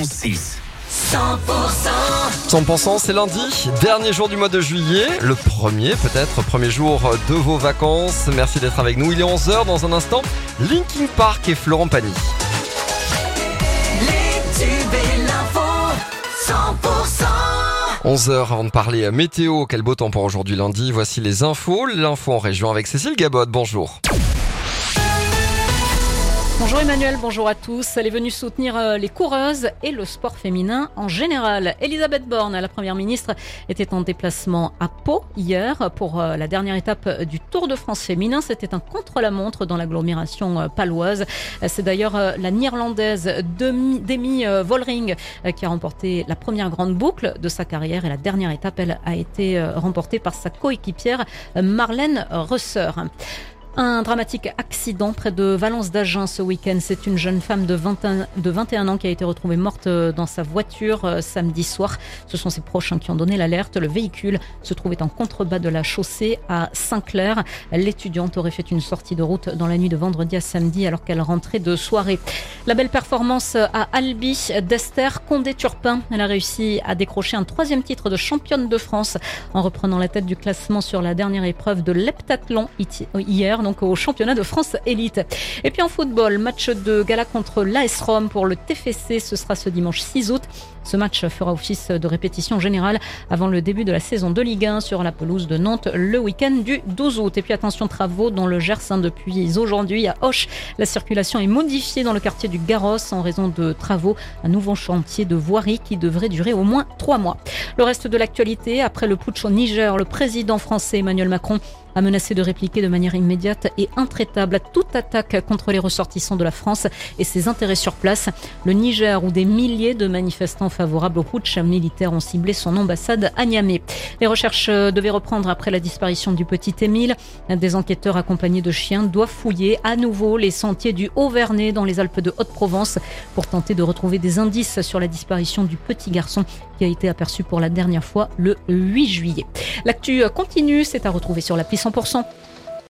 11-6. 100%, 100% c'est lundi, dernier jour du mois de juillet, le premier peut-être, premier jour de vos vacances. Merci d'être avec nous. Il est 11h dans un instant. Linkin Park et Florent Pagny. Et l'info, 100%. 11h avant de parler météo, quel beau temps pour aujourd'hui lundi. Voici les infos, l'info en région avec Cécile Gabot. Bonjour. Bonjour Emmanuel, bonjour à tous. Elle est venue soutenir euh, les coureuses et le sport féminin en général. Elisabeth Borne, la première ministre, était en déplacement à Pau hier pour euh, la dernière étape du Tour de France féminin. C'était un contre-la-montre dans l'agglomération euh, paloise. C'est d'ailleurs la néerlandaise Demi Volring qui a remporté la première grande boucle de sa carrière et la dernière étape, elle a été remportée par sa coéquipière Marlène Resser. Un dramatique accident près de Valence d'Agen ce week-end. C'est une jeune femme de 21, de 21 ans qui a été retrouvée morte euh, dans sa voiture euh, samedi soir. Ce sont ses proches hein, qui ont donné l'alerte. Le véhicule se trouvait en contrebas de la chaussée à Saint-Clair. L'étudiante aurait fait une sortie de route dans la nuit de vendredi à samedi alors qu'elle rentrait de soirée. La belle performance à Albi d'Esther Condé-Turpin. Elle a réussi à décrocher un troisième titre de championne de France en reprenant la tête du classement sur la dernière épreuve de l'heptathlon hier donc au championnat de France élite. Et puis en football, match de gala contre l'AS Rome pour le TFC, ce sera ce dimanche 6 août. Ce match fera office de répétition générale avant le début de la saison de Ligue 1 sur la pelouse de Nantes le week-end du 12 août. Et puis attention, travaux dans le Gers hein, depuis aujourd'hui à Hoche. La circulation est modifiée dans le quartier du Garros en raison de travaux. Un nouveau chantier de voirie qui devrait durer au moins trois mois. Le reste de l'actualité, après le putsch au Niger, le président français Emmanuel Macron a menacé de répliquer de manière immédiate et intraitable à toute attaque contre les ressortissants de la France et ses intérêts sur place. Le Niger, où des milliers de manifestants favorables au putsch militaire ont ciblé son ambassade à Niamey. Les recherches devaient reprendre après la disparition du petit Émile. Des enquêteurs accompagnés de chiens doivent fouiller à nouveau les sentiers du Haut-Vernay dans les Alpes de Haute-Provence pour tenter de retrouver des indices sur la disparition du petit garçon qui a été aperçu pour la dernière fois le 8 juillet. L'actu continue, c'est à retrouver sur l'appli 100%.